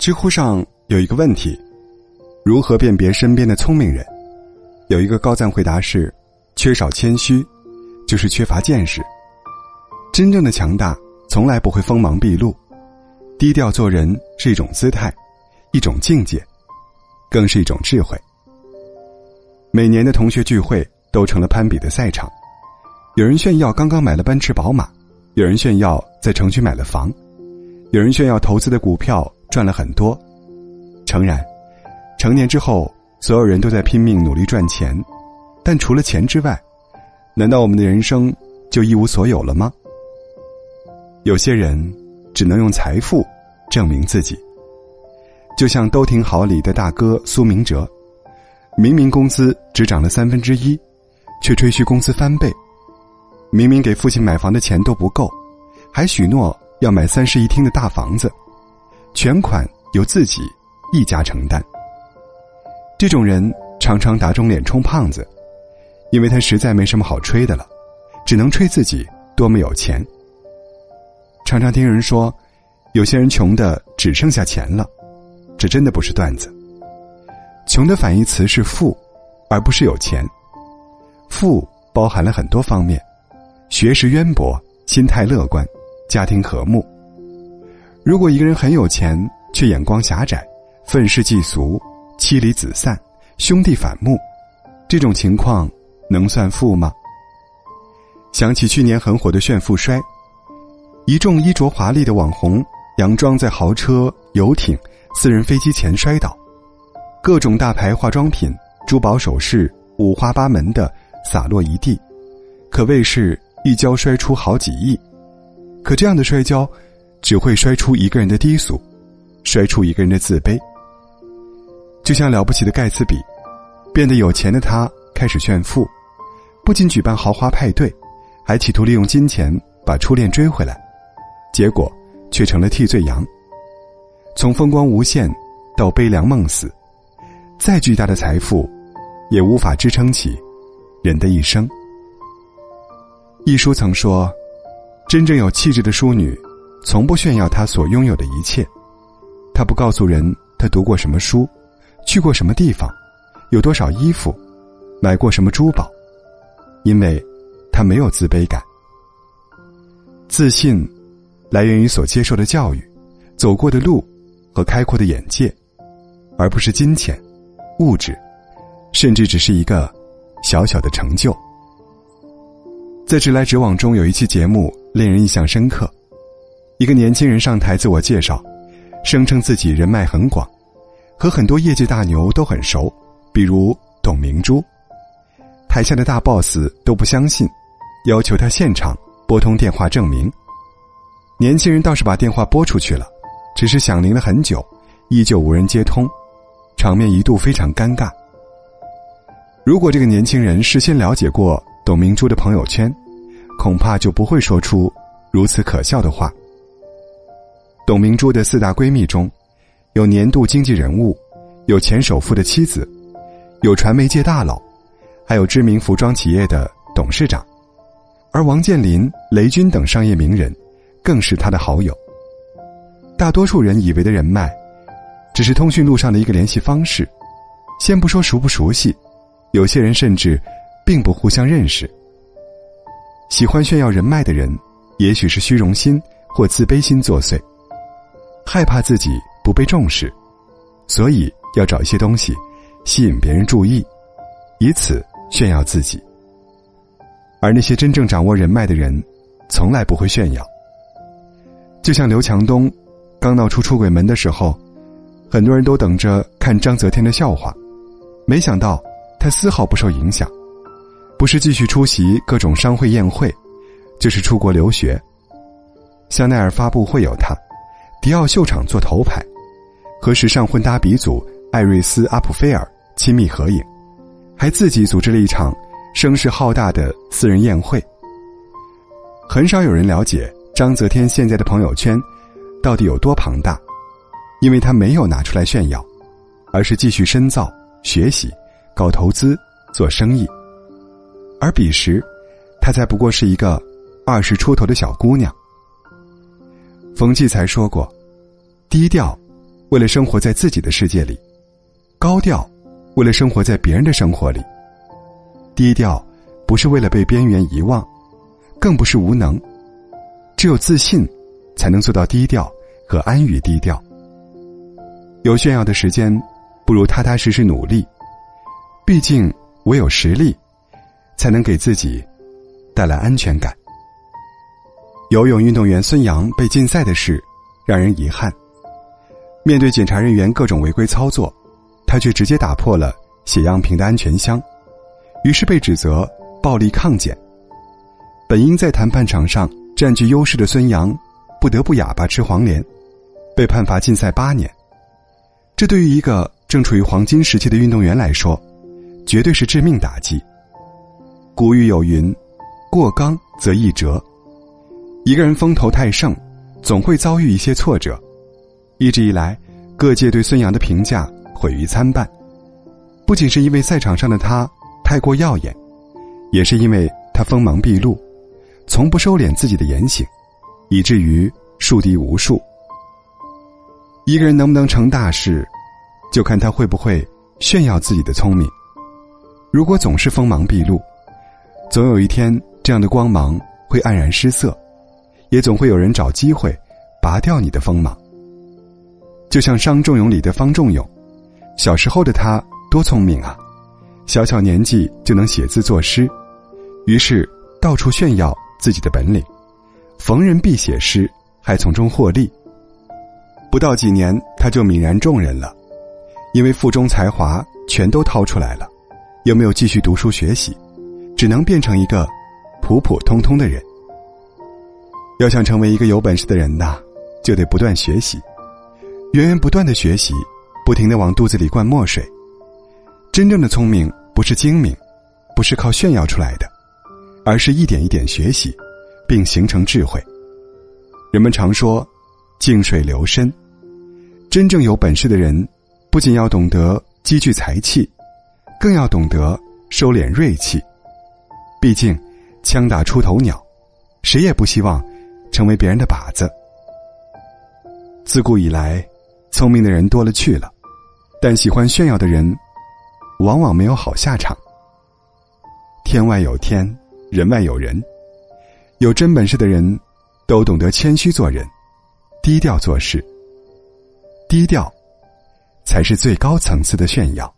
知乎上有一个问题：如何辨别身边的聪明人？有一个高赞回答是：缺少谦虚，就是缺乏见识。真正的强大从来不会锋芒毕露，低调做人是一种姿态，一种境界，更是一种智慧。每年的同学聚会都成了攀比的赛场，有人炫耀刚刚买了奔驰宝马，有人炫耀在城区买了房，有人炫耀投资的股票赚了很多。诚然，成年之后，所有人都在拼命努力赚钱，但除了钱之外，难道我们的人生就一无所有了吗？有些人只能用财富证明自己，就像都挺好里的大哥苏明哲。明明工资只涨了三分之一，却吹嘘工资翻倍；明明给父亲买房的钱都不够，还许诺要买三室一厅的大房子，全款由自己一家承担。这种人常常打肿脸充胖子，因为他实在没什么好吹的了，只能吹自己多么有钱。常常听人说，有些人穷的只剩下钱了，这真的不是段子。穷的反义词是富，而不是有钱。富包含了很多方面，学识渊博、心态乐观、家庭和睦。如果一个人很有钱，却眼光狭窄、愤世嫉俗、妻离子散、兄弟反目，这种情况能算富吗？想起去年很火的炫富摔，一众衣着华丽的网红佯装在豪车、游艇、私人飞机前摔倒。各种大牌化妆品、珠宝首饰五花八门的洒落一地，可谓是一跤摔出好几亿。可这样的摔跤，只会摔出一个人的低俗，摔出一个人的自卑。就像了不起的盖茨比，变得有钱的他开始炫富，不仅举办豪华派对，还企图利用金钱把初恋追回来，结果却成了替罪羊。从风光无限到悲凉梦死。再巨大的财富，也无法支撑起人的一生。一书曾说：“真正有气质的淑女，从不炫耀他所拥有的一切。他不告诉人他读过什么书，去过什么地方，有多少衣服，买过什么珠宝，因为他没有自卑感。自信来源于所接受的教育、走过的路和开阔的眼界，而不是金钱。”物质，甚至只是一个小小的成就。在直来直往中有一期节目令人印象深刻，一个年轻人上台自我介绍，声称自己人脉很广，和很多业界大牛都很熟，比如董明珠。台下的大 boss 都不相信，要求他现场拨通电话证明。年轻人倒是把电话拨出去了，只是响铃了很久，依旧无人接通。场面一度非常尴尬。如果这个年轻人事先了解过董明珠的朋友圈，恐怕就不会说出如此可笑的话。董明珠的四大闺蜜中，有年度经济人物，有前首富的妻子，有传媒界大佬，还有知名服装企业的董事长，而王健林、雷军等商业名人，更是他的好友。大多数人以为的人脉。只是通讯录上的一个联系方式，先不说熟不熟悉，有些人甚至并不互相认识。喜欢炫耀人脉的人，也许是虚荣心或自卑心作祟，害怕自己不被重视，所以要找一些东西吸引别人注意，以此炫耀自己。而那些真正掌握人脉的人，从来不会炫耀。就像刘强东刚闹出出轨门的时候。很多人都等着看张泽天的笑话，没想到他丝毫不受影响，不是继续出席各种商会宴会，就是出国留学。香奈儿发布会有他，迪奥秀场做头牌，和时尚混搭鼻祖艾瑞斯阿普菲尔亲密合影，还自己组织了一场声势浩大的私人宴会。很少有人了解张泽天现在的朋友圈到底有多庞大。因为他没有拿出来炫耀，而是继续深造、学习、搞投资、做生意。而彼时，他才不过是一个二十出头的小姑娘。冯骥才说过：“低调，为了生活在自己的世界里；高调，为了生活在别人的生活里；低调，不是为了被边缘遗忘，更不是无能。只有自信，才能做到低调和安于低调。有炫耀的时间，不如踏踏实实努力。毕竟，唯有实力，才能给自己带来安全感。游泳运动员孙杨被禁赛的事，让人遗憾。面对检查人员各种违规操作，他却直接打破了血样瓶的安全箱，于是被指责暴力抗检。本应在谈判场上占据优势的孙杨，不得不哑巴吃黄连，被判罚禁赛八年。这对于一个正处于黄金时期的运动员来说，绝对是致命打击。古语有云：“过刚则易折。”一个人风头太盛，总会遭遇一些挫折。一直以来，各界对孙杨的评价毁誉参半，不仅是因为赛场上的他太过耀眼，也是因为他锋芒毕露，从不收敛自己的言行，以至于树敌无数。一个人能不能成大事，就看他会不会炫耀自己的聪明。如果总是锋芒毕露，总有一天这样的光芒会黯然失色，也总会有人找机会拔掉你的锋芒。就像《伤仲永》里的方仲永，小时候的他多聪明啊，小小年纪就能写字作诗，于是到处炫耀自己的本领，逢人必写诗，还从中获利。不到几年，他就泯然众人了，因为腹中才华全都掏出来了，又没有继续读书学习，只能变成一个普普通通的人。要想成为一个有本事的人呐，就得不断学习。源源不断的学习，不停的往肚子里灌墨水。真正的聪明不是精明，不是靠炫耀出来的，而是一点一点学习，并形成智慧。人们常说“静水流深”，真正有本事的人，不仅要懂得积聚才气，更要懂得收敛锐气。毕竟，枪打出头鸟，谁也不希望成为别人的靶子。自古以来。聪明的人多了去了，但喜欢炫耀的人，往往没有好下场。天外有天，人外有人，有真本事的人，都懂得谦虚做人，低调做事。低调，才是最高层次的炫耀。